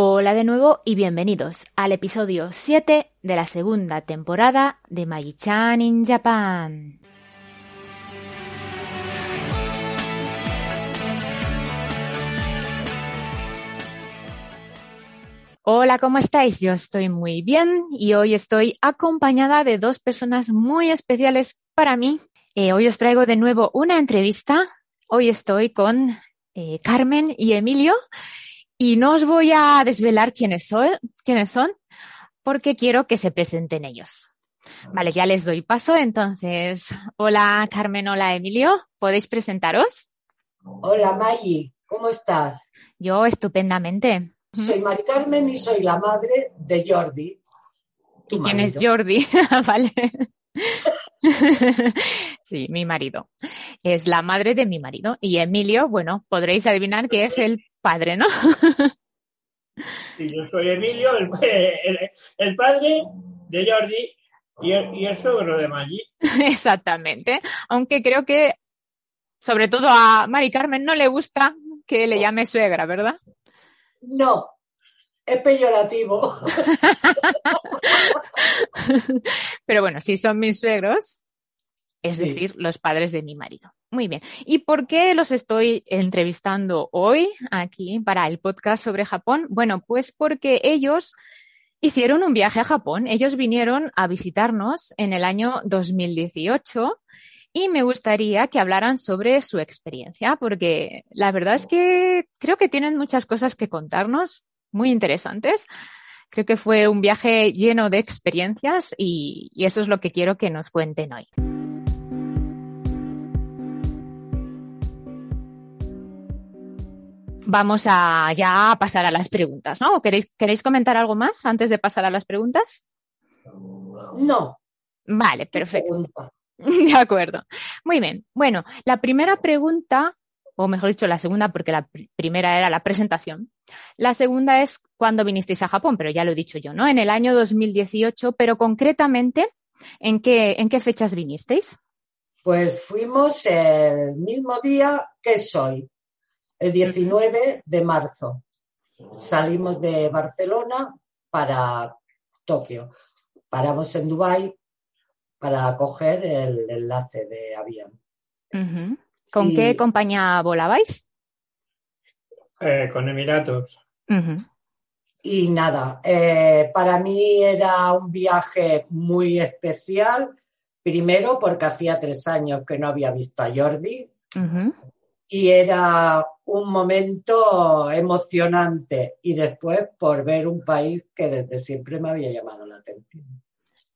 Hola de nuevo y bienvenidos al episodio 7 de la segunda temporada de Magi-chan in Japan. Hola, ¿cómo estáis? Yo estoy muy bien y hoy estoy acompañada de dos personas muy especiales para mí. Eh, hoy os traigo de nuevo una entrevista. Hoy estoy con eh, Carmen y Emilio y no os voy a desvelar quiénes son, quiénes son porque quiero que se presenten ellos. Vale, ya les doy paso. Entonces, hola Carmen, hola Emilio. ¿Podéis presentaros? Hola Maggie, ¿cómo estás? Yo estupendamente. Soy Mari Carmen y soy la madre de Jordi. ¿Y quién es Jordi? vale. sí, mi marido. Es la madre de mi marido. Y Emilio, bueno, podréis adivinar que es el padre, ¿no? sí, yo soy Emilio, el, el, padre de Jordi y el, y el suegro de Maggi. Exactamente. Aunque creo que, sobre todo a Mari Carmen, no le gusta que le llame suegra, ¿verdad? No, es peyorativo. Pero bueno, si son mis suegros, es decir, los padres de mi marido. Muy bien. ¿Y por qué los estoy entrevistando hoy aquí para el podcast sobre Japón? Bueno, pues porque ellos hicieron un viaje a Japón. Ellos vinieron a visitarnos en el año 2018 y me gustaría que hablaran sobre su experiencia, porque la verdad es que creo que tienen muchas cosas que contarnos, muy interesantes. Creo que fue un viaje lleno de experiencias y, eso es lo que quiero que nos cuenten hoy. Vamos a ya pasar a las preguntas, ¿no? ¿Queréis, ¿Queréis comentar algo más antes de pasar a las preguntas? No. Vale, perfecto. De acuerdo. Muy bien. Bueno, la primera pregunta, o mejor dicho, la segunda, porque la primera era la presentación. La segunda es cuándo vinisteis a Japón, pero ya lo he dicho yo, ¿no? En el año 2018, pero concretamente, ¿en qué, en qué fechas vinisteis? Pues fuimos el mismo día que soy, el 19 de marzo. Salimos de Barcelona para Tokio. Paramos en Dubái para coger el enlace de avión. ¿Con qué compañía volabais? Eh, con Emiratos. Y nada, eh, para mí era un viaje muy especial, primero porque hacía tres años que no había visto a Jordi y era un momento emocionante y después por ver un país que desde siempre me había llamado la atención.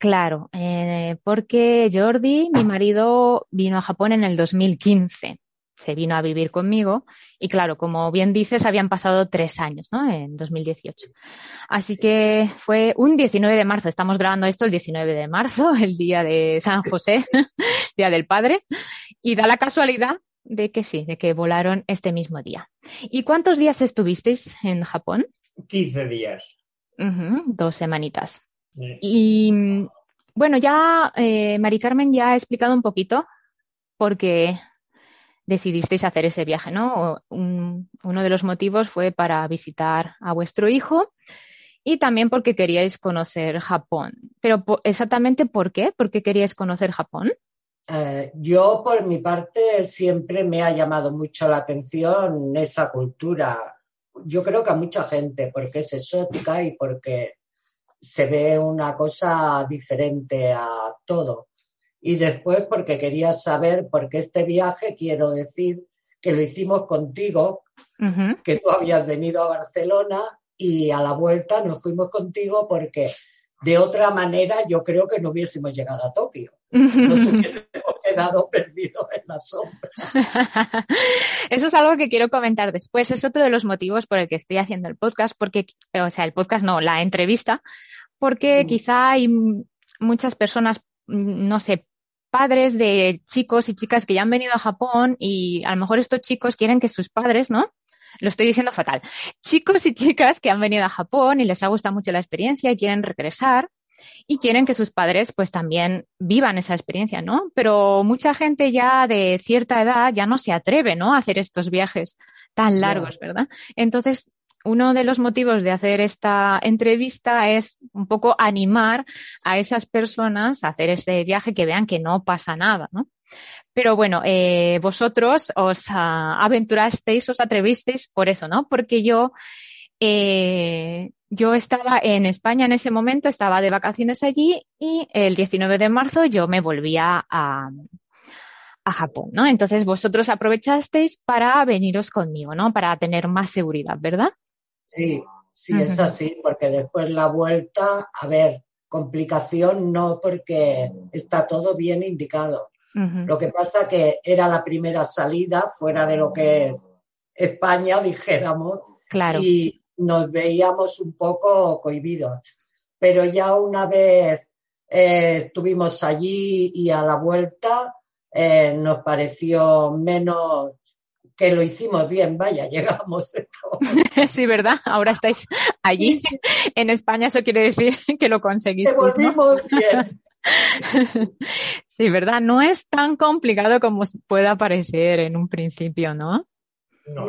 Claro, eh, porque Jordi, mi marido, vino a Japón en el 2015. Se vino a vivir conmigo y claro, como bien dices, habían pasado tres años, ¿no? En 2018. Así que fue un 19 de marzo. Estamos grabando esto el 19 de marzo, el día de San José, día del padre. Y da la casualidad de que sí, de que volaron este mismo día. ¿Y cuántos días estuvisteis en Japón? 15 días. dos semanitas. Y bueno, ya eh, Mari Carmen ya ha explicado un poquito por qué decidisteis hacer ese viaje, ¿no? uno de los motivos fue para visitar a vuestro hijo y también porque queríais conocer Japón. Pero exactamente por qué? ¿Por qué queríais conocer Japón? Eh, yo, por mi parte, siempre me ha llamado mucho la atención esa cultura. Yo creo que a mucha gente, porque es exótica y porque se ve una cosa diferente a todo. Y después porque quería saber, porque este viaje quiero decir que lo hicimos contigo, que tú habías venido a Barcelona y a la vuelta nos fuimos contigo porque de otra manera yo creo que no hubiésemos llegado a Tokio. Nos hubiésemos quedado perdidos en la sombra. Eso es algo que quiero comentar después. Es otro de los motivos por el que estoy haciendo el podcast, porque, o sea, el podcast no, la entrevista, porque quizá hay muchas personas, no sé, padres de chicos y chicas que ya han venido a Japón y a lo mejor estos chicos quieren que sus padres, ¿no? Lo estoy diciendo fatal. Chicos y chicas que han venido a Japón y les ha gustado mucho la experiencia y quieren regresar y quieren que sus padres pues también vivan esa experiencia, ¿no? Pero mucha gente ya de cierta edad ya no se atreve, ¿no? A hacer estos viajes tan largos, ¿verdad? Entonces, uno de los motivos de hacer esta entrevista es un poco animar a esas personas a hacer este viaje que vean que no pasa nada, ¿no? Pero bueno, eh, vosotros os uh, aventurasteis, os atrevisteis por eso, ¿no? Porque yo, eh, yo estaba en España en ese momento, estaba de vacaciones allí y el 19 de marzo yo me volvía a, a Japón, ¿no? Entonces vosotros aprovechasteis para veniros conmigo, ¿no? Para tener más seguridad, ¿verdad? Sí, sí, es así, porque después la vuelta, a ver, complicación no, porque está todo bien indicado. Lo que pasa que era la primera salida fuera de lo que es España, dijéramos, claro. y nos veíamos un poco cohibidos. Pero ya una vez eh, estuvimos allí y a la vuelta eh, nos pareció menos que lo hicimos bien, vaya, llegamos. sí, ¿verdad? Ahora estáis allí en España, eso quiere decir que lo conseguiste. volvimos bien. sí, ¿verdad? No es tan complicado como pueda parecer en un principio, ¿no? No.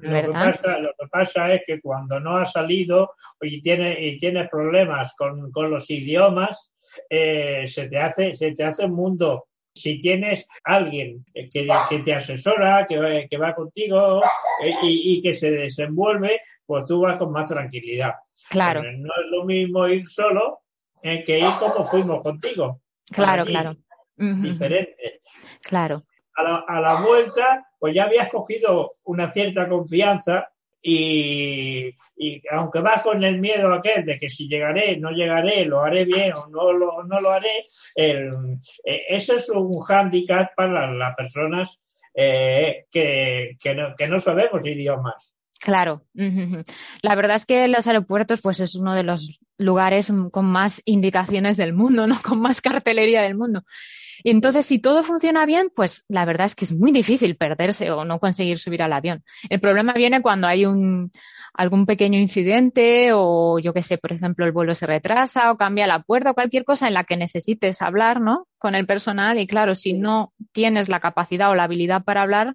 Lo que, pasa, lo que, pasa, es que cuando no has salido y tienes, y tienes problemas con, con los idiomas, eh, se, te hace, se te hace un mundo si tienes alguien que, que te asesora, que, que va contigo eh, y, y, que se desenvuelve, pues tú vas con más tranquilidad. Claro. Pero no es lo mismo ir solo eh, que ir como fuimos contigo. Claro, claro. Diferente. Claro. A la, a la vuelta, pues ya habías cogido una cierta confianza y, y, aunque vas con el miedo aquel de que si llegaré, no llegaré, lo haré bien o no lo, no lo haré, eh, eso es un hándicap para las personas eh, que, que, no, que no sabemos idiomas. Claro. La verdad es que los aeropuertos, pues es uno de los lugares con más indicaciones del mundo, ¿no? Con más cartelería del mundo. Y entonces, si todo funciona bien, pues la verdad es que es muy difícil perderse o no conseguir subir al avión. El problema viene cuando hay un, algún pequeño incidente o yo qué sé, por ejemplo, el vuelo se retrasa o cambia la puerta o cualquier cosa en la que necesites hablar, ¿no? Con el personal. Y claro, si no tienes la capacidad o la habilidad para hablar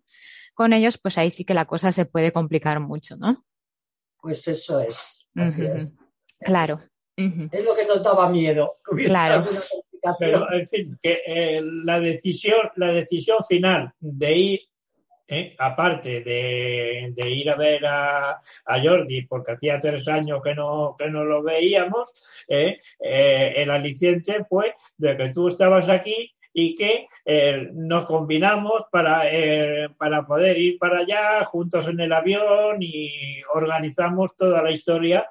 con ellos, pues ahí sí que la cosa se puede complicar mucho, ¿no? Pues eso es. Así uh -huh. es. Claro. Uh -huh. Es lo que nos daba miedo. Claro. Pero, en fin, que eh, la decisión, la decisión final de ir, eh, aparte de, de, ir a ver a, a, Jordi, porque hacía tres años que no, que no lo veíamos, eh, el aliciente fue de que tú estabas aquí y que eh, nos combinamos para, eh, para poder ir para allá juntos en el avión y organizamos toda la historia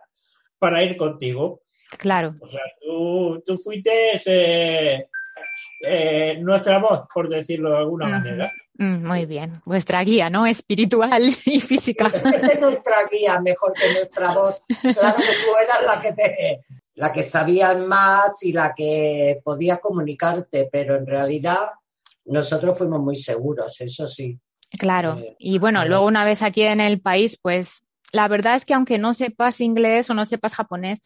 para ir contigo. Claro. O sea, tú, tú fuiste eh, eh, nuestra voz, por decirlo de alguna manera. Muy bien. Vuestra guía, ¿no? Espiritual y física. Es nuestra guía, mejor que nuestra voz. Claro que tú eras la que te, la que sabía más y la que podía comunicarte, pero en realidad nosotros fuimos muy seguros, eso sí. Claro. Eh, y bueno, luego una vez aquí en el país, pues la verdad es que aunque no sepas inglés o no sepas japonés,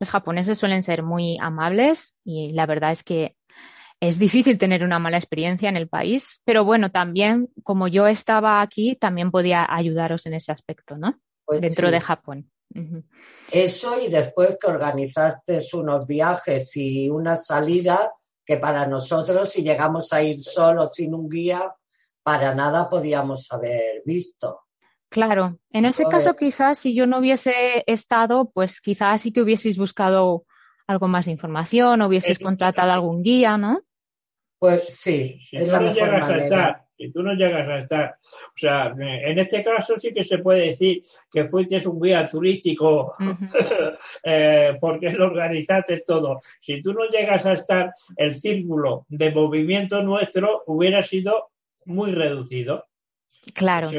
los japoneses suelen ser muy amables y la verdad es que es difícil tener una mala experiencia en el país, pero bueno, también como yo estaba aquí, también podía ayudaros en ese aspecto, ¿no? Pues Dentro sí. de Japón. Uh -huh. Eso y después que organizaste unos viajes y una salida que para nosotros, si llegamos a ir solos sin un guía, para nada podíamos haber visto. Claro, en ese caso quizás si yo no hubiese estado, pues quizás sí que hubieseis buscado algo más de información, o hubieseis contratado algún guía, ¿no? Pues sí, si es la mejor manera. Estar, Si tú no llegas a estar, o sea, en este caso sí que se puede decir que fuiste un guía turístico eh, porque lo organizaste todo. Si tú no llegas a estar, el círculo de movimiento nuestro hubiera sido muy reducido. Claro.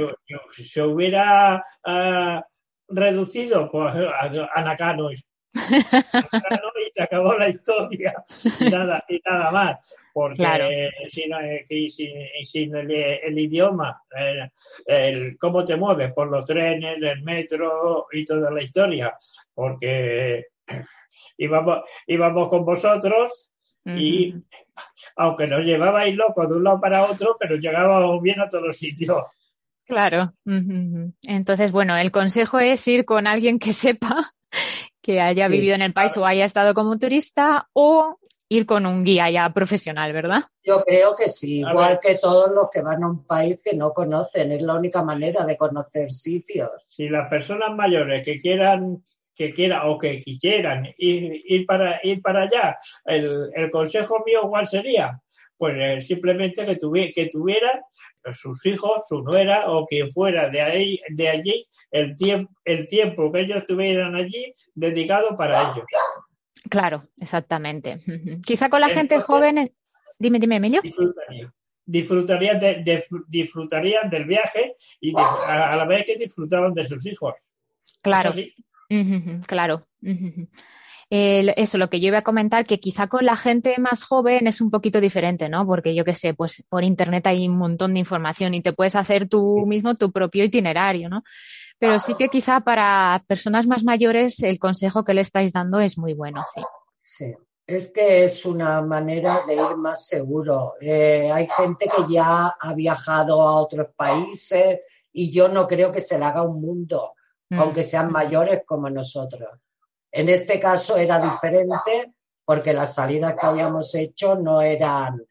Si, se hubiera uh, reducido, pues a Nakano y se acabó la historia y nada, y nada más. Porque sin, sin, el, idioma, el, cómo te mueves por los trenes, el metro y toda la historia. Porque íbamos, íbamos con vosotros y aunque nos llevabais locos de un lado para otro, pero llegábamos bien a todos los sitios. Claro. Entonces, bueno, el consejo es ir con alguien que sepa que haya vivido en el país o haya estado como turista o ir con un guía ya profesional, ¿verdad? Yo creo que sí, igual que todos los que van a un país que no conocen, es la única manera de conocer sitios. Si las personas mayores que quieran que quieran o que quisieran ir, para ir para allá, el, consejo mío cuál sería? Pues eh, simplemente que, tuviera que tuvieran sus hijos, su nuera o quien fuera de ahí, de allí, el tiempo, el tiempo que ellos estuvieran allí dedicado para ellos. Claro, exactamente. Quizá con la gente joven, dime, dime, Emilio. Disfrutarían, disfrutarían, del viaje y a, la vez que disfrutaban de sus hijos. Claro. claro eso, lo que yo iba a comentar, que quizá con la gente más joven es un poquito diferente, ¿no? Porque yo qué sé, pues por internet hay un montón de información y te puedes hacer tú mismo tu propio itinerario, ¿no? Pero sí que quizá para personas más mayores el consejo que le estáis dando es muy bueno, sí. Sí. Es que es una manera de ir más seguro. Eh, hay gente que ya ha viajado a otros países y yo no creo que se le haga un mundo, mm. aunque sean mayores como nosotros. En este caso era diferente porque las salidas que habíamos hecho no eran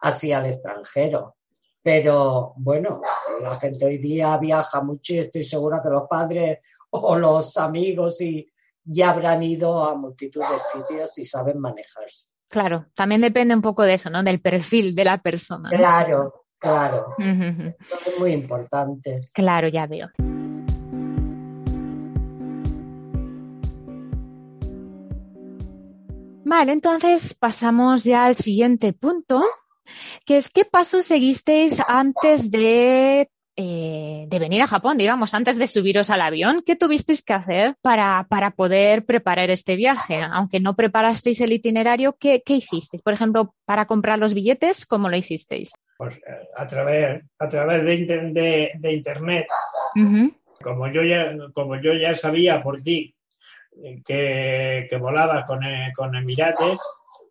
así al extranjero. Pero bueno, la gente hoy día viaja mucho y estoy segura que los padres o los amigos y ya habrán ido a multitud de sitios y saben manejarse. Claro, también depende un poco de eso, ¿no? Del perfil de la persona. Claro, claro. Es muy importante. Claro, ya veo. Vale, entonces pasamos ya al siguiente punto, que es qué pasos seguisteis antes de, eh, de venir a Japón, digamos, antes de subiros al avión. ¿Qué tuvisteis que hacer para, para poder preparar este viaje? Aunque no preparasteis el itinerario, ¿qué, qué hicisteis? Por ejemplo, para comprar los billetes, ¿cómo lo hicisteis? Pues eh, a través, a través de, de, Internet. Como yo ya, como yo ya sabía por ti que, que volabas con, con Emirates,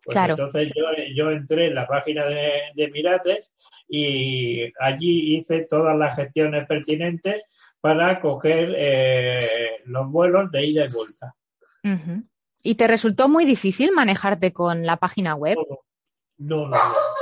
pues entonces yo, yo, entré en la página de, Emirates y allí hice todas las gestiones pertinentes para coger eh, los vuelos de ida y vuelta. ¿Y te resultó muy difícil manejarte con la página web? No, no,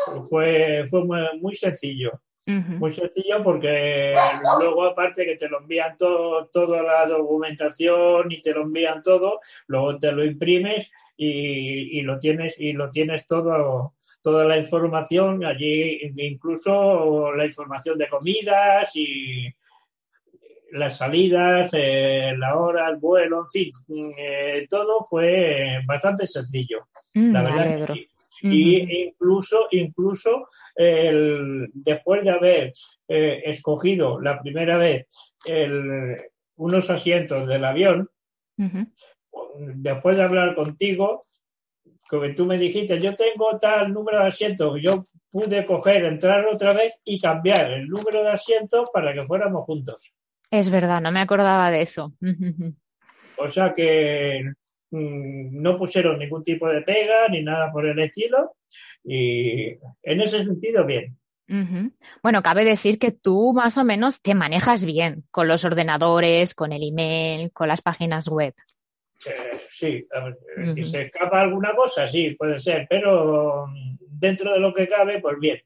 no. Fue, fue muy sencillo. Muy sencillo porque luego aparte que te lo envían todo, toda la documentación y te lo envían todo, luego te lo imprimes y, lo tienes y lo tienes todo toda la información allí incluso la información de comidas y las salidas, eh, la hora, el vuelo, en fin, eh, todo fue bastante sencillo. Mm, la verdad y incluso, incluso el, después de haber eh, escogido la primera vez el, unos asientos del avión, después de hablar contigo, que tú me dijiste, yo tengo tal número de asientos, yo pude coger, entrar otra vez y cambiar el número de asientos para que fuéramos juntos. Es verdad, no me acordaba de eso. o sea que no pusieron ningún tipo de pega ni nada por el estilo y en ese sentido bien. Bueno, cabe decir que tú más o menos te manejas bien con los ordenadores, con el email, con las páginas web. Eh, sí, si se escapa alguna cosa, sí, puede ser, pero dentro de lo que cabe, pues bien.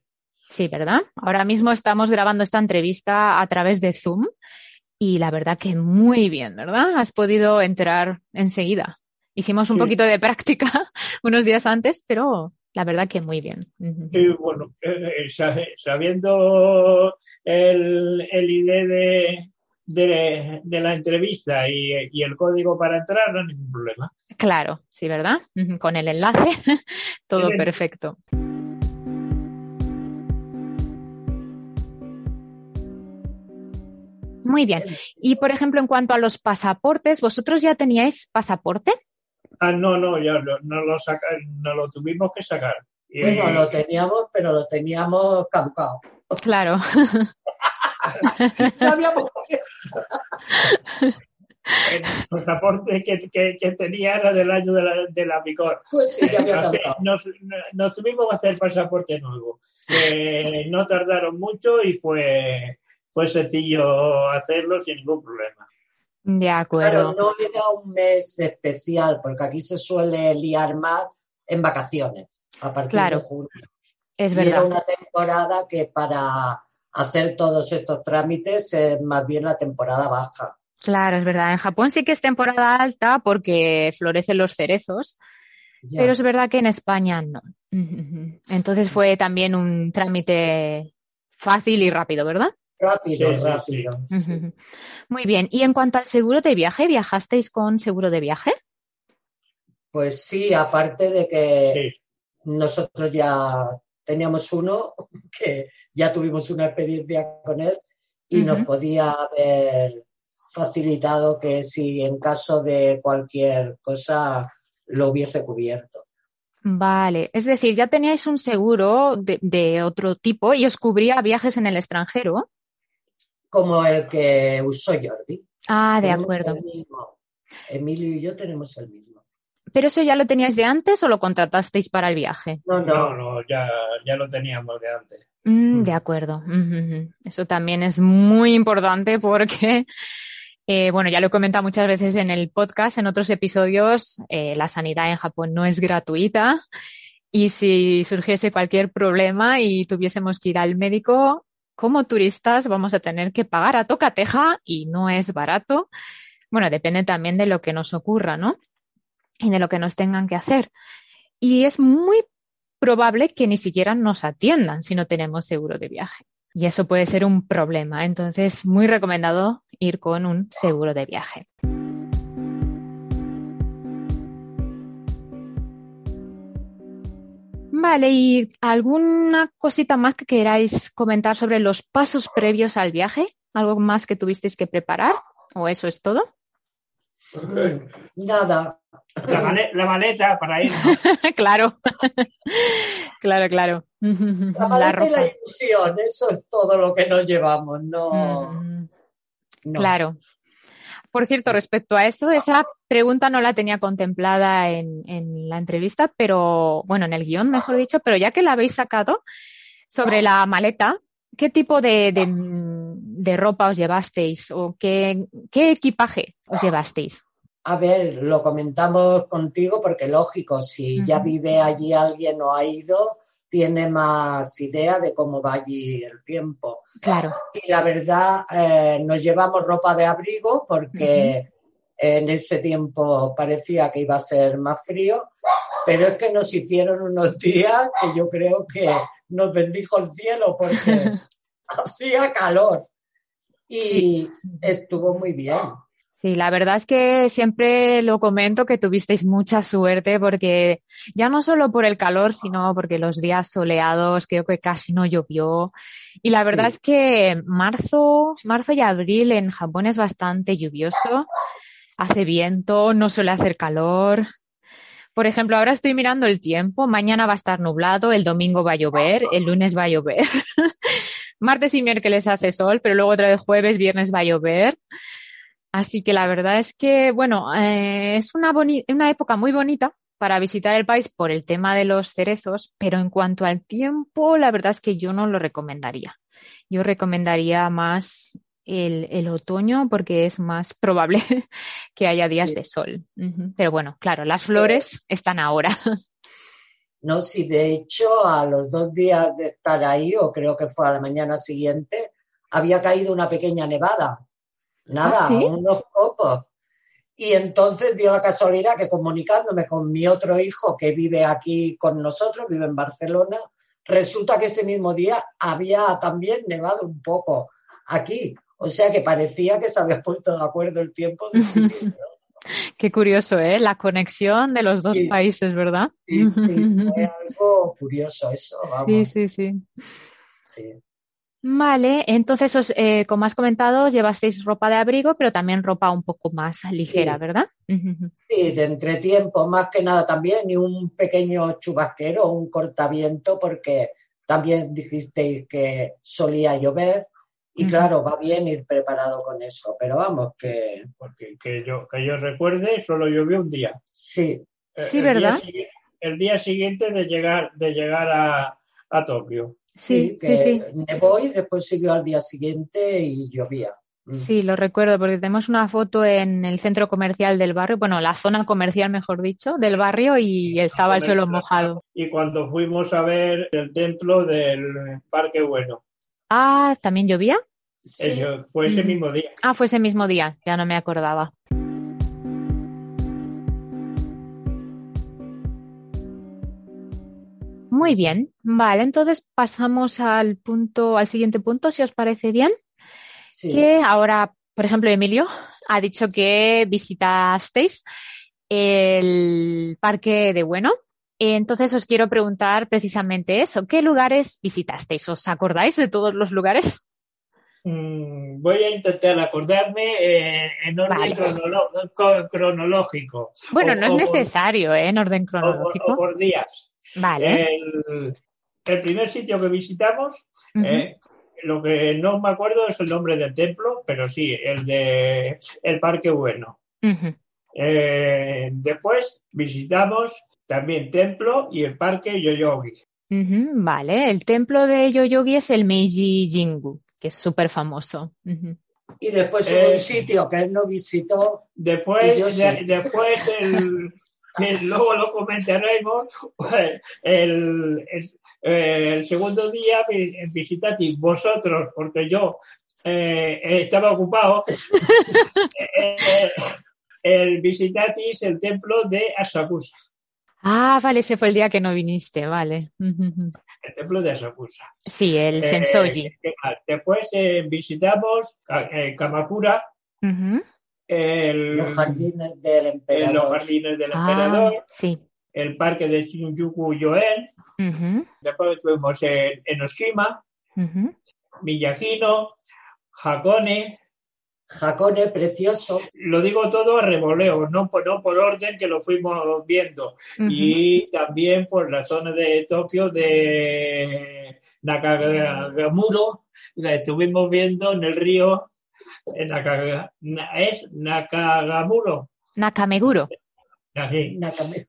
Sí, ¿verdad? Ahora mismo estamos grabando esta entrevista a través de Zoom y la verdad que muy bien, ¿verdad? Has podido entrar enseguida. Hicimos un poquito de práctica unos días antes, pero la verdad que muy bien. Y bueno, eh, eh, sabiendo el, el ID de, de, la entrevista y, el código para entrar, no hay ningún problema. Claro, sí, ¿verdad? Con el enlace, todo perfecto. Muy bien. Y por ejemplo, en cuanto a los pasaportes, ¿vosotros ya teníais pasaporte? Ah, no, no, ya no, no lo no lo tuvimos que sacar. Bueno, lo teníamos, pero lo teníamos caducado. Claro. El pasaporte que, que, tenía era del año de la, de la picor. Pues sí, ya había nos, nos, tuvimos que hacer pasaporte nuevo. no tardaron mucho y fue, fue sencillo hacerlo sin ningún problema. De acuerdo. Pero no era un mes especial, porque aquí se suele liar más en vacaciones, a partir de junio. Es verdad. era una temporada que para hacer todos estos trámites es más bien la temporada baja. Claro, es verdad. En Japón sí que es temporada alta porque florecen los cerezos, pero es verdad que en España no. Entonces fue también un trámite fácil y rápido, ¿verdad? Rápido, rápido. Muy bien. Y en cuanto al seguro de viaje, ¿viajasteis con seguro de viaje? Pues sí, aparte de que nosotros ya teníamos uno, que ya tuvimos una experiencia con él y nos podía haber facilitado que si en caso de cualquier cosa lo hubiese cubierto. Vale, es decir, ya teníais un seguro de otro tipo y os cubría viajes en el extranjero como el que usó Jordi. Ah, de acuerdo. Emilio y yo tenemos el mismo. ¿Pero eso ya lo teníais de antes o lo contratasteis para el viaje? No, no, no, ya, ya lo teníamos de antes. Mm, de acuerdo. Eso también es muy importante porque, eh, bueno, ya lo he comentado muchas veces en el podcast, en otros episodios, eh, la sanidad en Japón no es gratuita. Y si surgiese cualquier problema y tuviésemos que ir al médico, como turistas vamos a tener que pagar a tocateja y no es barato. Bueno, depende también de lo que nos ocurra, ¿no? Y de lo que nos tengan que hacer. Y es muy probable que ni siquiera nos atiendan si no tenemos seguro de viaje. Y eso puede ser un problema. Entonces, muy recomendado ir con un seguro de viaje. Vale, ¿y alguna cosita más que queráis comentar sobre los pasos previos al viaje? ¿Algo más que tuvisteis que preparar? ¿O eso es todo? nada. La, maleta, para ir. claro. claro, claro. La maleta y la ilusión, eso es todo lo que nos llevamos, no. no. Claro. Por cierto, respecto a eso, esa pregunta no la tenía contemplada en, la entrevista, pero bueno, en el guion, mejor dicho, pero ya que la habéis sacado sobre la maleta, ¿qué tipo de, ropa os llevasteis o qué, equipaje os llevasteis? A ver, lo comentamos contigo porque lógico, si ya vive allí alguien o ha ido, tiene más idea de cómo va allí el tiempo. Claro. Y la verdad, eh, nos llevamos ropa de abrigo porque en ese tiempo parecía que iba a ser más frío, pero es que nos hicieron unos días que yo creo que nos bendijo el cielo porque hacía calor y estuvo muy bien. Sí, la verdad es que siempre lo comento que tuvisteis mucha suerte porque ya no solo por el calor, sino porque los días soleados creo que casi no llovió. Y la verdad es que marzo, marzo y abril en Japón es bastante lluvioso. Hace viento, no suele hacer calor. Por ejemplo, ahora estoy mirando el tiempo. Mañana va a estar nublado, el domingo va a llover, el lunes va a llover. Martes y miércoles hace sol, pero luego otra vez jueves, viernes va a llover. Así que la verdad es que, bueno, eh, es una, una época muy bonita para visitar el país por el tema de los cerezos, pero en cuanto al tiempo, la verdad es que yo no lo recomendaría. Yo recomendaría más el, otoño porque es más probable que haya días de sol. Pero bueno, claro, las flores están ahora. No, si de hecho a los dos días de estar ahí, o creo que fue a la mañana siguiente, había caído una pequeña nevada. Nada, ¿Ah, unos pocos. Y entonces dio la casualidad que comunicándome con mi otro hijo que vive aquí con nosotros, vive en Barcelona, resulta que ese mismo día había también nevado un poco aquí. O sea que parecía que se había puesto de acuerdo el tiempo. Qué curioso, ¿eh? La conexión de los dos países, ¿verdad? Sí, sí, fue algo curioso eso, vamos. Sí, sí, sí. Sí. Vale, entonces, os, eh, como has comentado, llevasteis ropa de abrigo, pero también ropa un poco más ligera, Sí. ¿verdad? Sí, de entretiempo, más que nada también, y un pequeño chubasquero, un cortaviento, porque también dijisteis que solía llover, y claro, va bien ir preparado con eso, pero vamos, que Porque que yo, que yo recuerde, solo llovió un día. sí, Eh, Sí, el ¿verdad? Día, el día siguiente de llegar, de llegar a, a Tokio. Sí, que sí, sí. nevó y después siguió al día siguiente y llovía. Mm. Sí, lo recuerdo porque tenemos una foto en el centro comercial del barrio, bueno, la zona comercial, mejor dicho, del barrio y estaba el suelo mojado. Y cuando fuimos a ver el templo del Parque Bueno, Ah, ¿también llovía? Sí, Eso fue ese Ujú. mismo día. Ah, fue ese mismo día, ya no me acordaba. Muy bien, vale, entonces pasamos al punto, al siguiente punto, si os parece bien. sí. Que ahora, por ejemplo, Emilio ha dicho que visitasteis el parque de Bueno. Entonces os quiero preguntar precisamente eso. ¿Qué lugares visitasteis? ¿Os acordáis de todos los lugares? Mm, voy a intentar acordarme eh, en orden Vale. cronolo- co- cronológico. Bueno, O- no es o necesario, ¿eh? En orden o por- cronológico. o por días. Vale. El, el primer sitio que visitamos, eh, lo que no me acuerdo es el nombre del templo, pero sí, el de el Parque Bueno. Eh, después visitamos también templo y el Parque Yoyogi. Vale, el templo de Yoyogi es el Meiji Jingu, que es súper famoso. Y después Eh, hubo un sitio que él no visitó, Después, de- sí. después el, que luego lo comentaremos, el, el, eh, el segundo día vi- visitasteis vosotros, porque yo eh, estaba ocupado, eh, eh, el visitasteis el templo de Asakusa, Ah, vale, ese fue el día que no viniste, vale. El templo de Asakusa. Sí, el Sensoji. Después eh, visitamos Kamakura, Ujú. El, los jardines del los emperador. jardines del Ah, emperador, sí. el parque de Shinjuku Yoen, después estuvimos en Enoshima, ujú. Miyagino, Hakone, Jacone, precioso. lo digo todo a revoleo, no por, no por orden que lo fuimos viendo. Ujú. Y también por la zona de Tokio de Nakagamuro, la estuvimos viendo en el río, Nakaga- es Nakagamuro, Nakameguro. Nakame-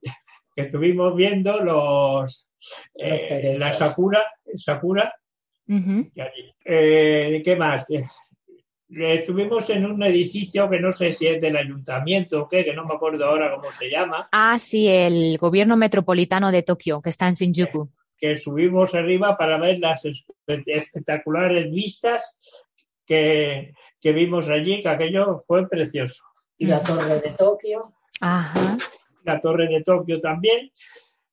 que estuvimos viendo los, eh, la Sakura, Sakura. Eh, ¿Qué más? Eh, Estuvimos en un edificio que no sé si es del ayuntamiento o qué, que no me acuerdo ahora cómo se llama, Ah, sí, el gobierno metropolitano de Tokio, que está en Shinjuku. que subimos arriba para ver las espe- espectaculares vistas que, que vimos allí, que aquello fue precioso. Y la torre de Tokio. Ajá. La torre de Tokio también.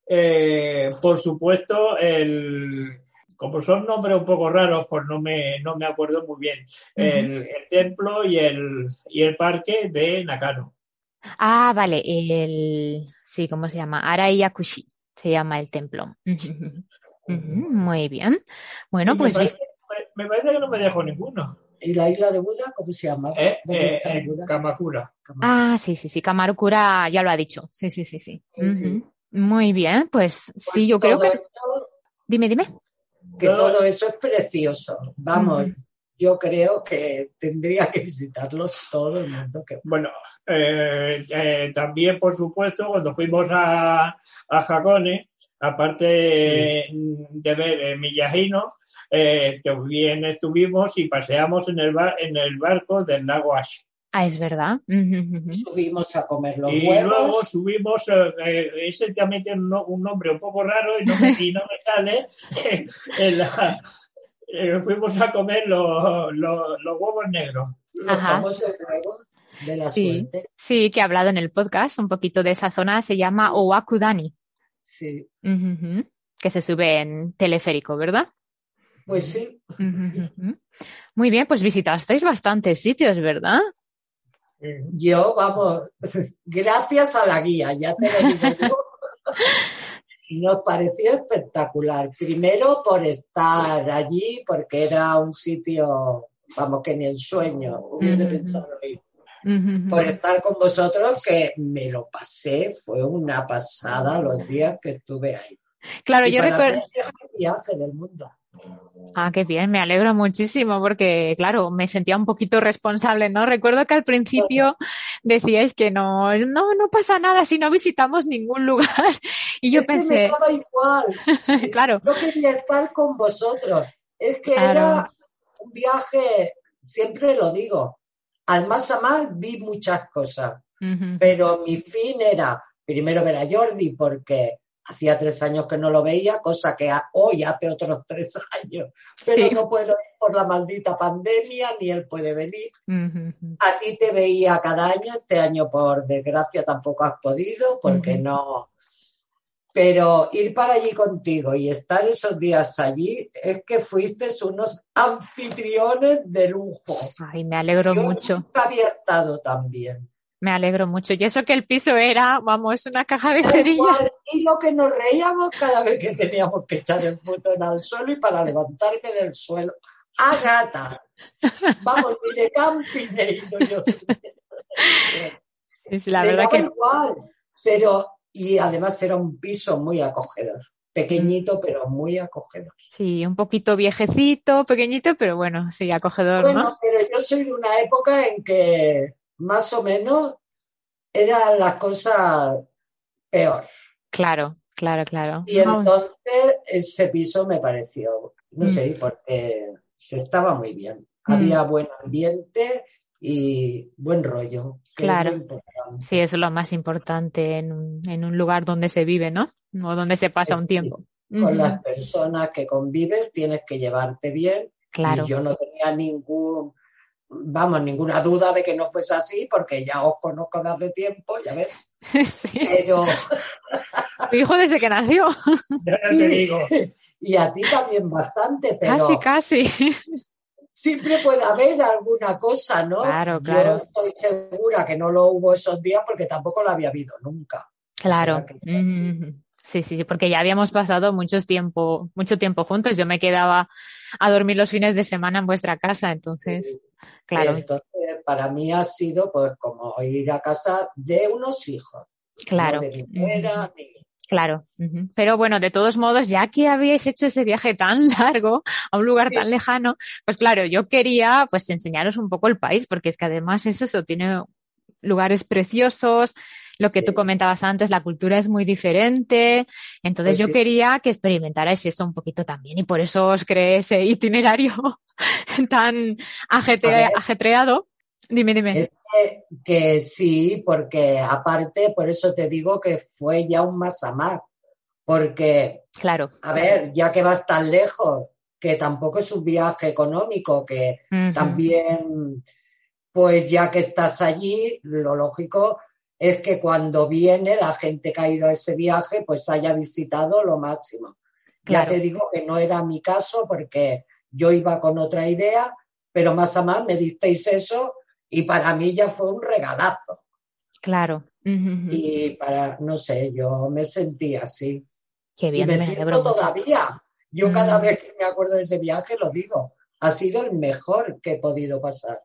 Eh, por supuesto, el, como son nombres un poco raros, pues no me, no me acuerdo muy bien. El, el templo y el, y el parque de Nakano. Ah, vale, el... Sí, ¿cómo se llama? Arayakushi se llama el templo. Muy bien. Bueno, Y pues me, vis- parece, me- me parece que no me dejo ninguno. ¿Y la isla de Buda? ¿Cómo se llama? Eh, ¿Dónde eh, en Buda? Kamakura. Ah, sí, sí, sí, Kamarukura ya lo ha dicho. Sí, sí, sí, sí. Muy bien, pues sí, yo creo que... esto- Dime, dime. que todo eso es precioso. Vamos, yo creo que tendría que visitarlos todo el mundo. Que... Bueno, eh, eh, también, por supuesto, cuando fuimos a, a Hakone, aparte de ver eh, Miyajino, eh, también estuvimos y paseamos en el, bar, en el barco del lago Ash. Ah, es verdad. Subimos a comer los y luego subimos, eh, eh, ese también tiene un, no- un nombre un poco raro y no me, y no me sale. en la- eh, fuimos a comer los, los, los huevos negros. Los Ajá. famosos huevos. de la Sí, suerte. sí, que he hablado en el podcast un poquito de esa zona, se llama Owakudani, Sí, que se sube en teleférico, ¿verdad? pues sí. Muy bien, pues visitasteis bastantes sitios, ¿verdad? Yo, vamos, gracias a la guía, ya te lo digo yo. Nos pareció espectacular. Primero por estar allí, porque era un sitio, vamos, que ni en sueño hubiese pensado ir. Por estar con vosotros, que me lo pasé, fue una pasada los días que estuve ahí. Claro, Y yo recuerdo. el mejor viaje del mundo. Ah, qué bien, me alegro muchísimo porque, claro, me sentía un poquito responsable, ¿no? Recuerdo que al principio decíais que no, no, no pasa nada si no visitamos ningún lugar. Y yo Es que me pensé, daba igual. claro, Yo quería estar con vosotros. Es que Claro. era un viaje, siempre lo digo, al más a más vi muchas cosas, pero mi fin era primero ver a Jordi porque hacía tres años que no lo veía, cosa que hoy hace otros tres años, pero Sí. no puedo ir por la maldita pandemia, ni él puede venir. A ti te veía cada año, este año por desgracia tampoco has podido porque no. Pero ir para allí contigo y estar esos días allí es que fuiste unos anfitriones de lujo. Ay, me alegro Yo mucho, nunca había estado tan bien. me alegro mucho. Y eso que el piso era, vamos, una caja de cerillas. Y lo que nos reíamos cada vez que teníamos que echar el fútbol al suelo y para levantarme del suelo. ¡A gata! Vamos, ni de camping he ido yo. Sí, la verdad que igual, pero y además era un piso muy acogedor, pequeñito pero muy acogedor. sí, un poquito viejecito, pequeñito, pero bueno, sí, acogedor, Bueno, ¿no? pero yo soy de una época en que más o menos eran las cosas peor. Claro, claro, claro. Y Vamos. entonces ese piso me pareció, no sé, porque se estaba muy bien. Mm. Había buen ambiente y buen rollo. que es lo Claro. importante. Sí, eso es lo más importante en un, en un lugar donde se vive, ¿no? O donde se pasa un tiempo. Con las personas que convives tienes que llevarte bien Claro. Y yo no tenía ningún, vamos, ninguna duda de que no fuese así, porque ya os conozco de hace tiempo, ya ves. Sí. Pero, Tu hijo desde que nació. Ya te digo. y a ti también bastante, pero Casi, casi. Siempre puede haber alguna cosa, ¿no? Claro, claro. Yo estoy segura que no lo hubo esos días porque tampoco lo había habido nunca. Claro. O sea que-. Sí, sí, sí, porque ya habíamos pasado muchos tiempo, mucho tiempo juntos. Yo me quedaba a dormir los fines de semana en vuestra casa, entonces, claro, Entonces, para mí ha sido pues como ir a casa de unos hijos. claro. No de mi ni- Claro, pero bueno, de todos modos, ya que habíais hecho ese viaje tan largo a un lugar Sí. tan lejano, pues claro, yo quería pues enseñaros un poco el país, porque es que además es eso, tiene lugares preciosos, lo que Sí. tú comentabas antes, la cultura es muy diferente, entonces Pues yo sí. quería que experimentarais eso un poquito también y por eso os creé ese itinerario tan ajetreado. Dime, dime. Es que, que sí, porque aparte, por eso te digo que fue ya un más a más. Porque, Claro. a ver, ya que vas tan lejos, que tampoco es un viaje económico, que también, pues ya que estás allí, lo lógico es que cuando viene la gente que ha ido a ese viaje, pues haya visitado lo máximo. Claro. Ya te digo que no era mi caso porque yo iba con otra idea, pero más a más me disteis eso y para mí ya fue un regalazo. Claro. Y para, no sé, yo me sentí así. Qué Y bien, me me siento todavía. Yo cada Mm. vez que me acuerdo de ese viaje lo digo. Ha sido el mejor que he podido pasar.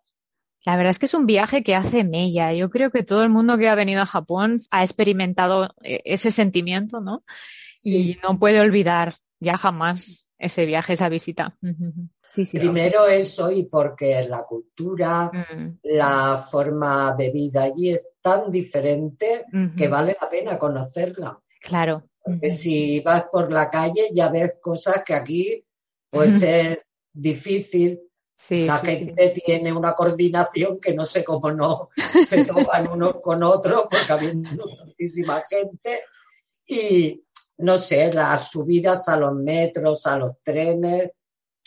La verdad es que es un viaje que hace mella. Yo creo que todo el mundo que ha venido a Japón ha experimentado eh, ese sentimiento, ¿no? Y no puede olvidar ya jamás ese viaje, esa visita. Sí, sí. sí. Primero eso y porque la cultura, Mm, la forma de vida allí es tan diferente que vale la pena conocerla. Claro. Porque si vas por la calle ya ves cosas que aquí pues es difícil. Sí, la sí, sí. gente tiene una coordinación que no sé cómo no se toman unos con otros porque habiendo tantísima gente y no sé, las subidas a los metros, a los trenes,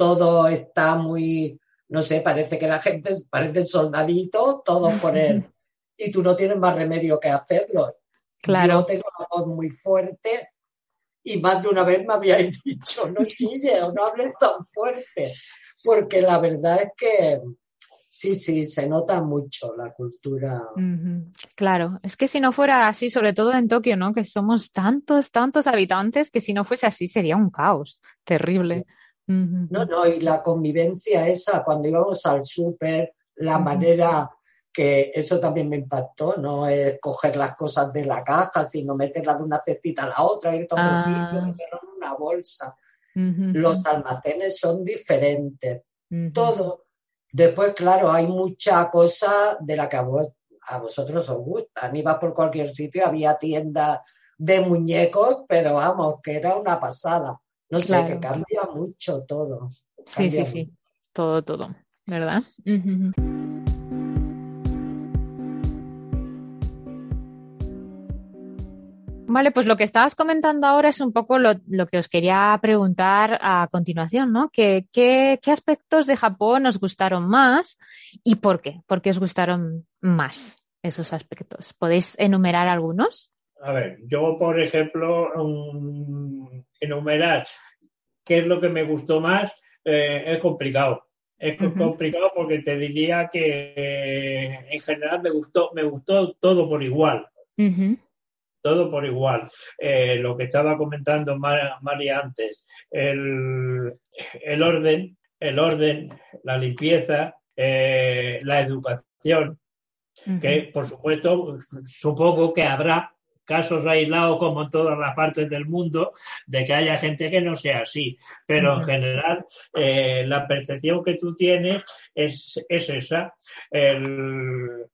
todo está muy, no sé, parece que la gente parece soldadito, todos con el y tú no tienes más remedio que hacerlo. Claro. Yo tengo la voz muy fuerte y más de una vez me habíais dicho, no chille o no hables tan fuerte, porque la verdad es que sí, sí, se nota mucho la cultura. Claro, es que si no fuera así, sobre todo en Tokio, ¿no? Que somos tantos, tantos habitantes, que si no fuese así sería un caos terrible. No, no, y la convivencia esa, cuando íbamos al súper, la manera que eso también me impactó, no es coger las cosas de la caja, sino meterlas de una cestita a la otra, irte a otro Ah. sitio, meterlo en una bolsa. Los almacenes son diferentes, todo. Después, claro, hay mucha cosa de la que a, vos- a vosotros os gusta. A mí vas por cualquier sitio, había tiendas de muñecos, pero vamos, que era una pasada. No sé, Claro. que cambia mucho todo. Sí, sí, sí. Todo, todo. ¿Verdad? Vale, pues lo que estabas comentando ahora es un poco lo, lo que os quería preguntar a continuación, ¿no? ¿Qué, qué, qué aspectos de Japón os gustaron más y por qué? ¿Por qué os gustaron más esos aspectos? ¿Podéis enumerar algunos? A ver, yo, por ejemplo, um, enumerar qué es lo que me gustó más eh, es complicado. Es complicado porque te diría que eh, en general me gustó, me gustó todo por igual. Todo por igual. Eh, lo que estaba comentando Mar- María antes, el, el orden, el orden, la limpieza, la educación, que por supuesto supongo que habrá casos aislados como en todas las partes del mundo de que haya gente que no sea así, pero en general eh, la percepción que tú tienes es, es esa, el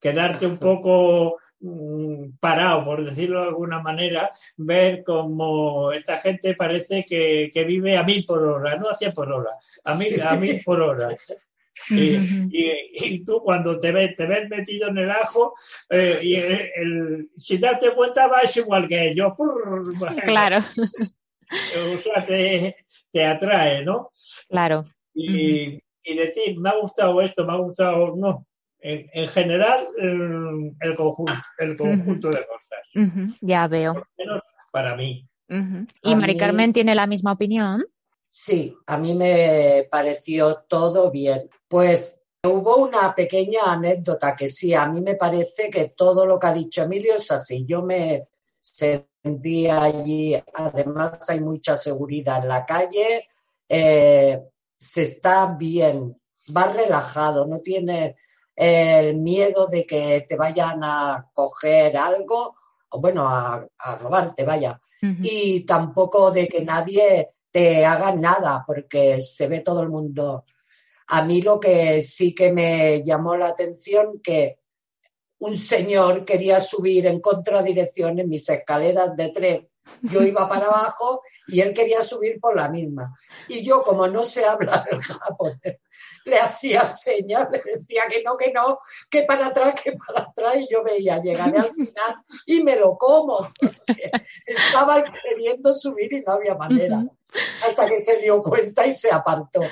quedarte un poco mm, parado, por decirlo de alguna manera, ver como esta gente parece que, que vive a mil por hora, no a cien por hora, a mil, a mil por hora. Y, Ujú. y- y tú cuando te ves, te ves metido en el ajo, eh, y el, el- si te das cuenta vas igual que bueno, Claro, O sea, te, te atrae, ¿no? claro. Y, y decir, me ha gustado esto, me ha gustado, no. En, en general, el, el conjunto, el conjunto de cosas. Ya veo. Por lo menos para mí. ¿Y Mari Carmen tiene la misma opinión? Sí, a mí me pareció todo bien. Pues hubo una pequeña anécdota que sí, a mí me parece que todo lo que ha dicho Emilio es así. Yo me sentía allí, además hay mucha seguridad en la calle, eh, se está bien, vas relajado, no tienes el miedo de que te vayan a coger algo, o bueno, a, a robarte, vaya y tampoco de que nadie te haga nada, porque se ve todo el mundo. A mí lo que sí que me llamó la atención que un señor quería subir en contradirección en mis escaleras de tren. Yo iba para abajo y él quería subir por la misma. Y yo, como no sé hablar el japonés, le hacía señas, le decía que no, que no, que para atrás, que para atrás. Y yo veía, llegaré al final y me lo como. estaba queriendo subir y no había manera. Hasta que se dio cuenta y se apartó.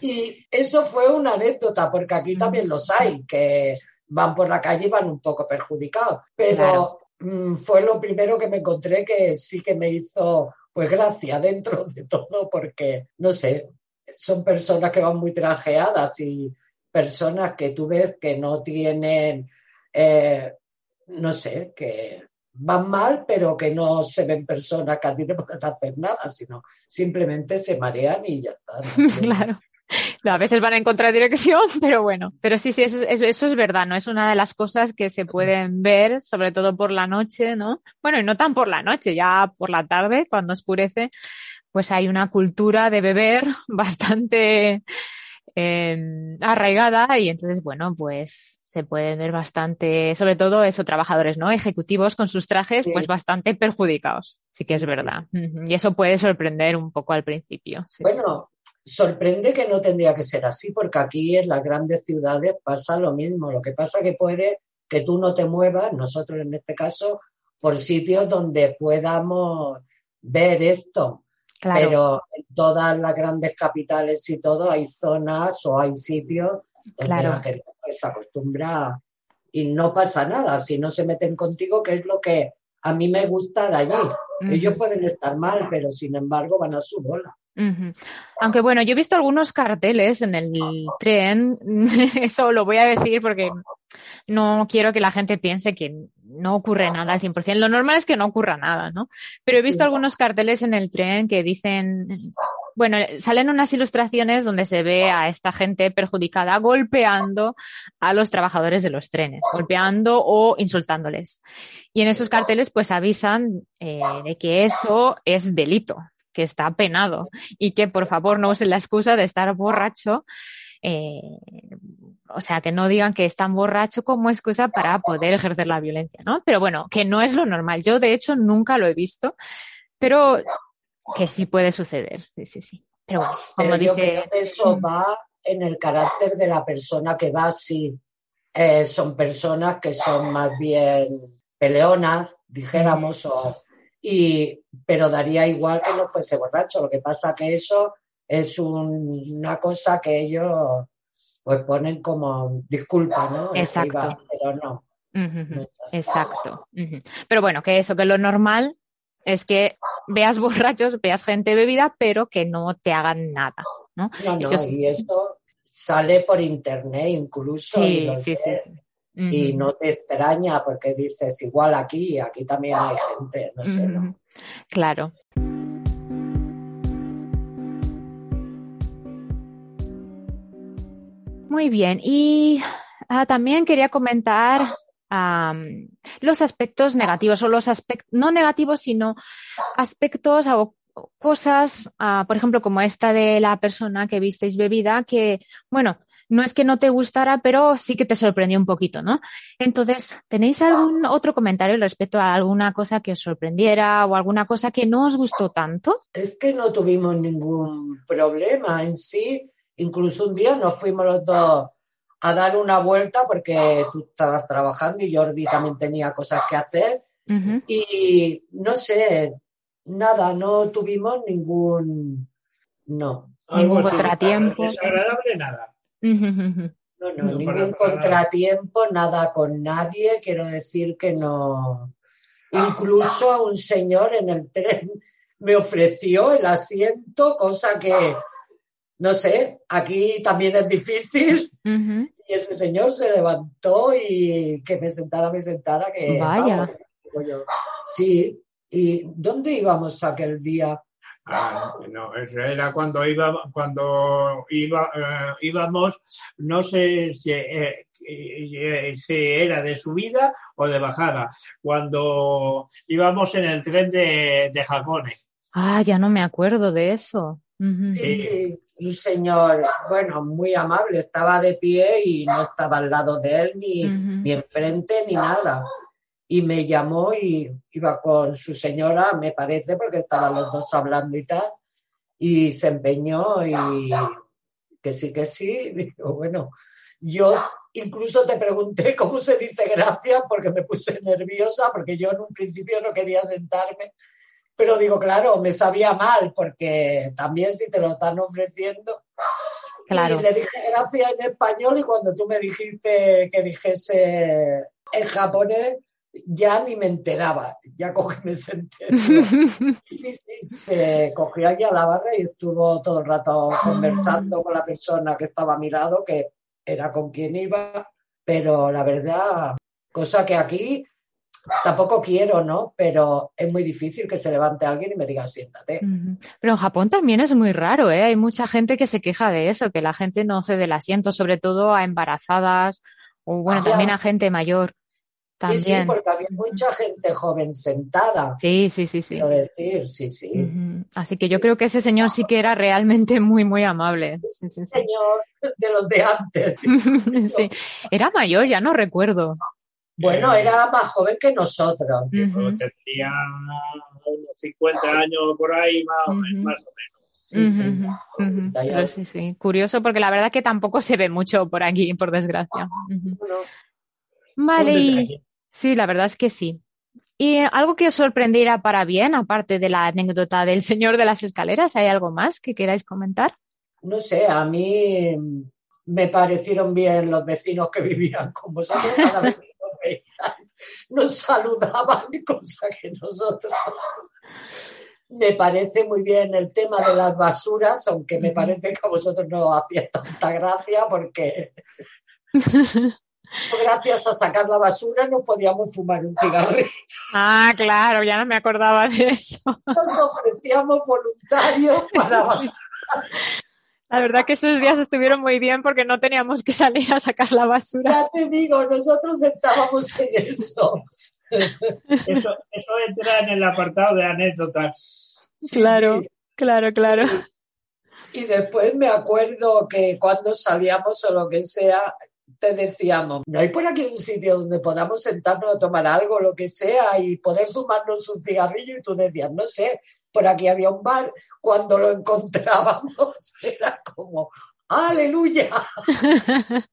Y eso fue una anécdota, porque aquí también los hay, que van por la calle y van un poco perjudicados. Pero mm, fue lo primero que me encontré que sí que me hizo, pues gracia dentro de todo, porque, no sé, son personas que van muy trajeadas y personas que tú ves que no tienen, eh, no sé, que van mal, pero que no se ven personas que a ti no pueden hacer nada, sino simplemente se marean y ya está. ¿no? Claro. A veces van en contradirección, pero bueno. Pero sí, sí, eso, eso, eso es verdad, ¿no? Es una de las cosas que se pueden ver, sobre todo por la noche, ¿no? Bueno, y no tan por la noche, ya por la tarde, cuando oscurece, pues hay una cultura de beber bastante eh, arraigada y entonces, bueno, pues se pueden ver bastante, sobre todo eso, trabajadores, ¿no? Ejecutivos con sus trajes, Sí. pues bastante perjudicados. Sí que es Sí, verdad. Y eso puede sorprender un poco al principio. Bueno, sorprende que no tendría que ser así, porque aquí en las grandes ciudades pasa lo mismo. Lo que pasa que puede que tú no te muevas, nosotros en este caso, por sitios donde podamos ver esto. Claro. Pero en todas las grandes capitales y todo hay zonas o hay sitios donde Claro. la gente pues, se acostumbra y no pasa nada. Si no se meten contigo, que es lo que a mí me gusta de allí. Ellos pueden estar mal, pero sin embargo van a su bola. Aunque bueno, yo he visto algunos carteles en el tren, eso lo voy a decir porque no quiero que la gente piense que no ocurre nada al 100%. Lo normal es que no ocurra nada, ¿no? Pero he visto algunos carteles en el tren que dicen, bueno, salen unas ilustraciones donde se ve a esta gente perjudicada golpeando a los trabajadores de los trenes, golpeando o insultándoles. Y en esos carteles pues avisan eh, de que eso es delito, que está penado y que por favor no usen la excusa de estar borracho. Eh, o sea, que no digan que están borracho como excusa para poder ejercer la violencia, ¿no? Pero bueno, que no es lo normal. Yo, de hecho, nunca lo he visto, pero que sí puede suceder. Sí, sí, sí. Pero bueno, como dice. eso va en el carácter de la persona que va así. Eh, son personas que son más bien peleonas, dijéramos, o y, pero daría igual que no fuese borracho. Lo que pasa que eso es una cosa que ellos pues ponen como disculpa, ¿no? Exacto. pero no. Exacto. Pero bueno, que eso, que lo normal es que veas borrachos, veas gente bebida, pero que no te hagan nada, ¿no? y esto sale por internet incluso. Sí, sí, sí. Y no te extraña porque dices, igual aquí, aquí también hay gente, no sé, ¿no? Claro. Muy bien, y ah, también quería comentar los aspectos negativos, o los aspectos, no negativos, sino aspectos o cosas, ah, por ejemplo, como esta de la persona que visteis bebida, que, bueno, no es que no te gustara, pero sí que te sorprendió un poquito, ¿no? Entonces, ¿tenéis algún otro comentario respecto a alguna cosa que os sorprendiera o alguna cosa que no os gustó tanto? Es que no tuvimos ningún problema en sí. Incluso un día nos fuimos los dos a dar una vuelta porque tú estabas trabajando y Jordi también tenía cosas que hacer. Y no sé, nada, no tuvimos ningún, no. Ningún contratiempo. Desagradable nada. No, no, ningún contratiempo, nada con nadie, quiero decir que no. Incluso a un señor en el tren me ofreció el asiento, cosa que, no sé, aquí también es difícil. Y ese señor se levantó y que me sentara, me sentara, que... Vaya. sí, ¿y dónde íbamos aquel día? Ah, no, eso era cuando iba, cuando iba, eh, íbamos, no sé si, eh, eh, si, era de subida o de bajada, cuando íbamos en el tren de, de Ah, ya no me acuerdo de eso. Sí, sí, un señor, bueno, muy amable, estaba de pie y no estaba al lado de él, ni, ni enfrente, ni nada y me llamó y iba con su señora, me parece, porque estaban los dos hablando y tal, y se empeñó y que sí, que sí. Digo, bueno, yo incluso te pregunté cómo se dice gracias porque me puse nerviosa, porque yo en un principio no quería sentarme, pero digo, claro, me sabía mal, porque también si te lo están ofreciendo. Claro. Y le dije gracias en español y cuando tú me dijiste que dijese en japonés, ya ni me enteraba, ya cogí me senté. Sí, sí, se cogió allí a la barra y estuvo todo el rato conversando con la persona que estaba a mi lado, que era con quien iba, pero la verdad, cosa que aquí tampoco quiero, ¿no? Pero es muy difícil que se levante alguien y me diga siéntate. Pero en Japón también es muy raro, ¿eh? Hay mucha gente que se queja de eso, que la gente no cede el asiento, sobre todo a embarazadas o bueno, también a gente mayor. Sí, sí, porque había mucha gente joven sentada. Sí, sí, sí, sí. Quiero decir, sí, sí. Así que yo creo que ese señor sí que era realmente muy, muy amable. Sí, sí, señor de los de antes. sí. Era mayor, ya no recuerdo. Bueno, era más joven que nosotros. Tendría unos 50 años por ahí, más, o menos. Sí, sí. sí, Curioso porque la verdad que tampoco se ve mucho por aquí, por desgracia. Vale, Sí, la verdad es que sí. ¿Y algo que os sorprendiera para bien, aparte de la anécdota del señor de las escaleras? ¿Hay algo más que queráis comentar? No sé, a mí me parecieron bien los vecinos que vivían con vosotros, cada vez que nos veían, nos saludaban, cosa que nosotros. Me parece muy bien el tema de las basuras, aunque me parece que a vosotros no hacía tanta gracia porque gracias a sacar la basura no podíamos fumar un cigarrillo. Ah, claro, ya no me acordaba de eso. Nos ofrecíamos voluntarios para La verdad que esos días estuvieron muy bien porque no teníamos que salir a sacar la basura. Ya te digo, nosotros estábamos en eso. Eso, eso entra en el apartado de anécdotas. Claro, claro, claro. Y después me acuerdo que cuando salíamos o lo que sea, te decíamos, ¿no hay por aquí un sitio donde podamos sentarnos a tomar algo, lo que sea, y poder fumarnos un cigarrillo? Y tú decías, no sé, por aquí había un bar. Cuando lo encontrábamos era como, aleluya.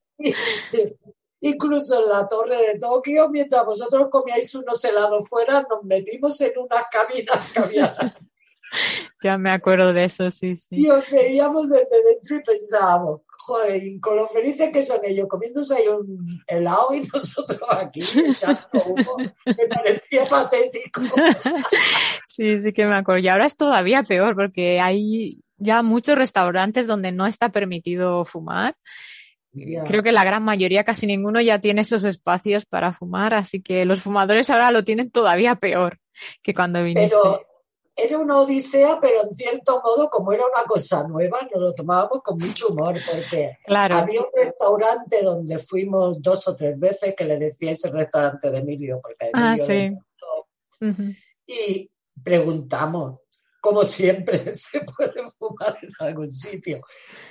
Incluso en la torre de Tokio, mientras vosotros comíais unos helados fuera, nos metimos en unas cabinas que había. Ya me acuerdo de eso, sí, sí. Y os veíamos desde dentro y pensábamos, joder, y con lo felices que son ellos comiéndose ahí un helado y nosotros aquí echando humo, me parecía patético. Sí, sí que me acuerdo. Y ahora es todavía peor porque hay ya muchos restaurantes donde no está permitido fumar. Creo que la gran mayoría, casi ninguno, ya tiene esos espacios para fumar, así que los fumadores ahora lo tienen todavía peor que cuando viniste. Pero era una odisea, pero en cierto modo, como era una cosa nueva, nos lo tomábamos con mucho humor, porque Claro. había un restaurante donde fuimos dos o tres veces, que le decía ese restaurante de Emilio, porque Ah, Emilio sí. gustó, Ujú. y preguntamos, como siempre, ¿se puede fumar en algún sitio?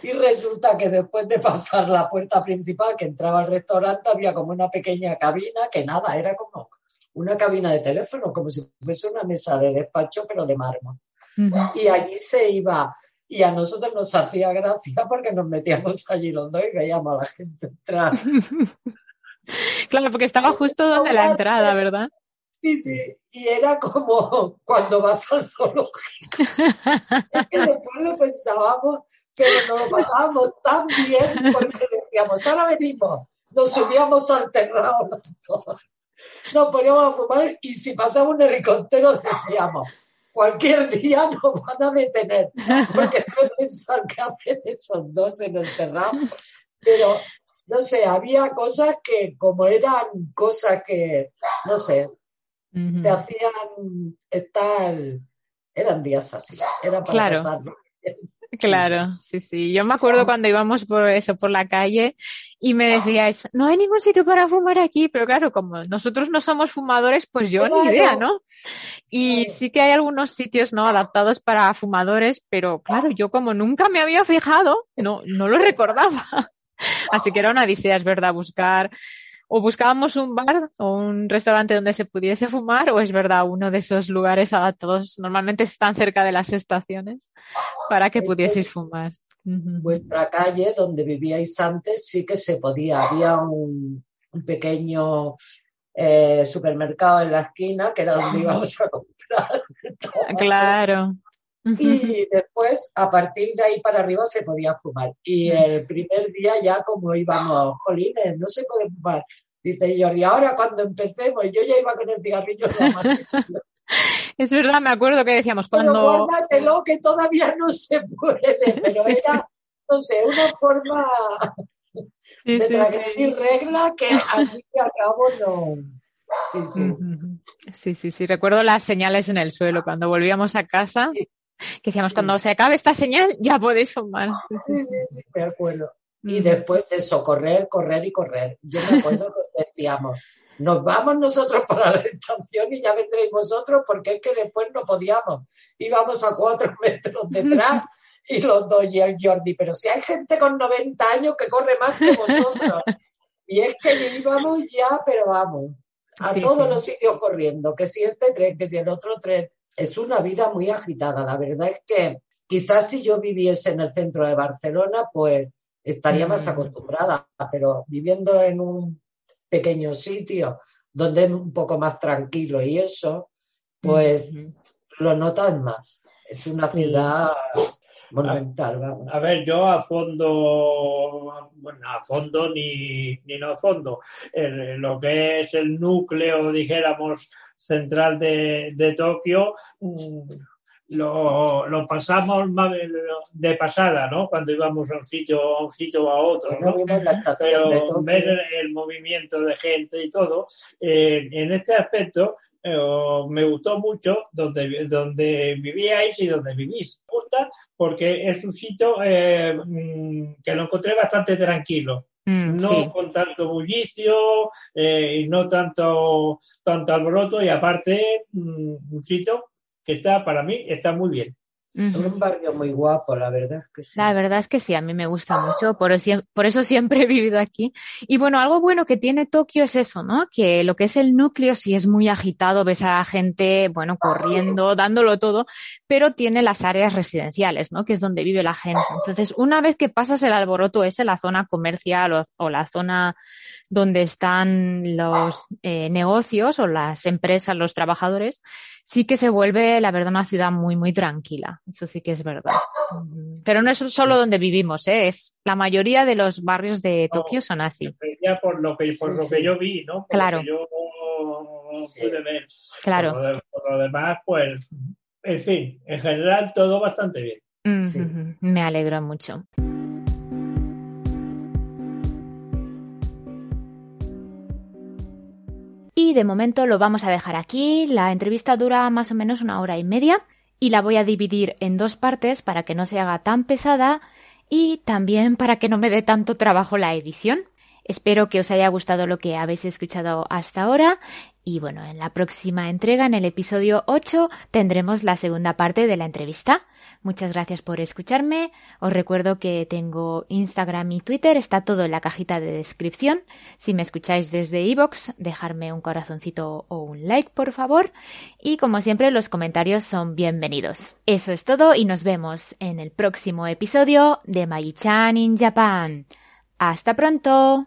Y resulta que después de pasar la puerta principal que entraba al restaurante, había como una pequeña cabina, que nada, era como una cabina de teléfono, como si fuese una mesa de despacho, pero de mármol. Y allí se iba, y a nosotros nos hacía gracia porque nos metíamos allí los dos y veíamos a la gente entrar. Claro, porque estaba justo donde la entrada, ¿verdad? Sí, sí, y era como cuando vas al zoológico. Es que después lo pensábamos, pero nos lo pasábamos tan bien porque decíamos, ahora venimos, nos subíamos al terrado los dos, nos poníamos a fumar y si pasaba un helicóptero decíamos, cualquier día nos van a detener, porque no pensar qué hacen esos dos en el terrado. Pero, no sé, había cosas que como eran cosas que, no sé, te hacían estar, eran días así, era para Claro. pasarlo. Claro, sí, sí. Yo me acuerdo cuando íbamos por eso, por la calle, y me decíais, no hay ningún sitio para fumar aquí, pero claro, como nosotros no somos fumadores, pues yo Claro. ni idea, ¿no? Y sí que hay algunos sitios, ¿no? Adaptados para fumadores, pero claro, yo como nunca me había fijado, no, no lo recordaba. Así que era una odisea, es verdad, buscar, o buscábamos un bar o un restaurante donde se pudiese fumar, o es verdad, uno de esos lugares adaptados, normalmente están cerca de las estaciones, para que Es que- pudieseis fumar. Vuestra calle, donde vivíais antes, sí que se podía. Había un, un pequeño eh, supermercado en la esquina, que era donde íbamos a comprar. Claro. Y después, a partir de ahí para arriba, se podía fumar. Y el primer día ya como íbamos, jolines, no se puede fumar. Dice Jordi, ahora cuando empecemos, yo ya iba con el cigarrillo. Es verdad, me acuerdo que decíamos Pero cuando... guárdatelo que todavía no se puede. Pero Sí, era, no sé, una forma Sí, de transgredir regla que al fin y al cabo no. Sí, sí. Sí, sí, sí. Recuerdo las señales en el suelo cuando volvíamos a casa. Sí. Que decíamos, Sí. cuando se acabe esta señal, ya podéis fumar. Sí, sí, Sí, sí, sí, me acuerdo. Y Ujú. después eso, correr, correr y correr. Yo me acuerdo que decíamos, nos vamos nosotros para la estación y ya vendréis vosotros, porque es que después no podíamos. Íbamos a cuatro metros detrás y los dos y el Jordi, pero si hay gente con 90 años que corre más que vosotros. Y es que íbamos ya, pero vamos, a Sí, todos sí. los sitios corriendo, que si este tren, que si el otro tren. Es una vida muy agitada. La verdad es que quizás si yo viviese en el centro de Barcelona, pues estaría más Mm. acostumbrada, pero viviendo en un pequeño sitio donde es un poco más tranquilo y eso, pues lo notas más. Es una Sí. ciudad monumental, vamos. A ver, yo a fondo, bueno, a fondo ni, ni no a fondo, el- lo que es el núcleo, dijéramos, central de, de Tokio, mm, lo, lo pasamos de pasada, ¿no? Cuando íbamos a un sitio, a un sitio o a otro, no pero ver el, el movimiento de gente y todo, eh, en este aspecto eh, me gustó mucho donde, donde vivíais y donde vivís. Me gusta porque es un sitio eh, mm, que lo encontré bastante tranquilo, Mm, no sí. con tanto bullicio eh, y no tanto, tanto alboroto y aparte mm, un sitio que está, para mí, está muy bien. Un barrio muy guapo, la verdad es que sí. La verdad es que sí, a mí me gusta mucho, por, eso- por eso siempre he vivido aquí. Y bueno, algo bueno que tiene Tokio es eso, ¿no? Que lo que es el núcleo sí es muy agitado, ves a la gente, bueno, corriendo, dándolo todo, pero tiene las áreas residenciales, ¿no? Que es donde vive la gente. Entonces, una vez que pasas el alboroto ese, la zona comercial o, o la zona donde están los eh, negocios o las empresas, los trabajadores, sí que se vuelve, la verdad, una ciudad muy, muy tranquila. Eso sí que es verdad. Pero no es solo donde vivimos, ¿eh? Es, la mayoría de los barrios de Tokio son así. Ya por lo que, por Sí, lo sí. que yo vi, ¿no? Por Claro. Lo que yo Sí. pude ver. Claro. Por lo, de- por lo demás, pues, en fin, en general todo bastante bien. Mm, Sí. Me alegro mucho. Y de momento lo vamos a dejar aquí. La entrevista dura más o menos una hora y media y la voy a dividir en dos partes para que no se haga tan pesada y también para que no me dé tanto trabajo la edición. Espero que os haya gustado lo que habéis escuchado hasta ahora y bueno, en la próxima entrega, en el episodio 8, tendremos la segunda parte de la entrevista. Muchas gracias por escucharme. Os recuerdo que tengo Instagram y Twitter, está todo en la cajita de descripción. Si me escucháis desde iVoox, dejarme un corazoncito o un like, por favor. Y como siempre, los comentarios son bienvenidos. Eso es todo y nos vemos en el próximo episodio de Mayi-chan in Japan. ¡Hasta pronto!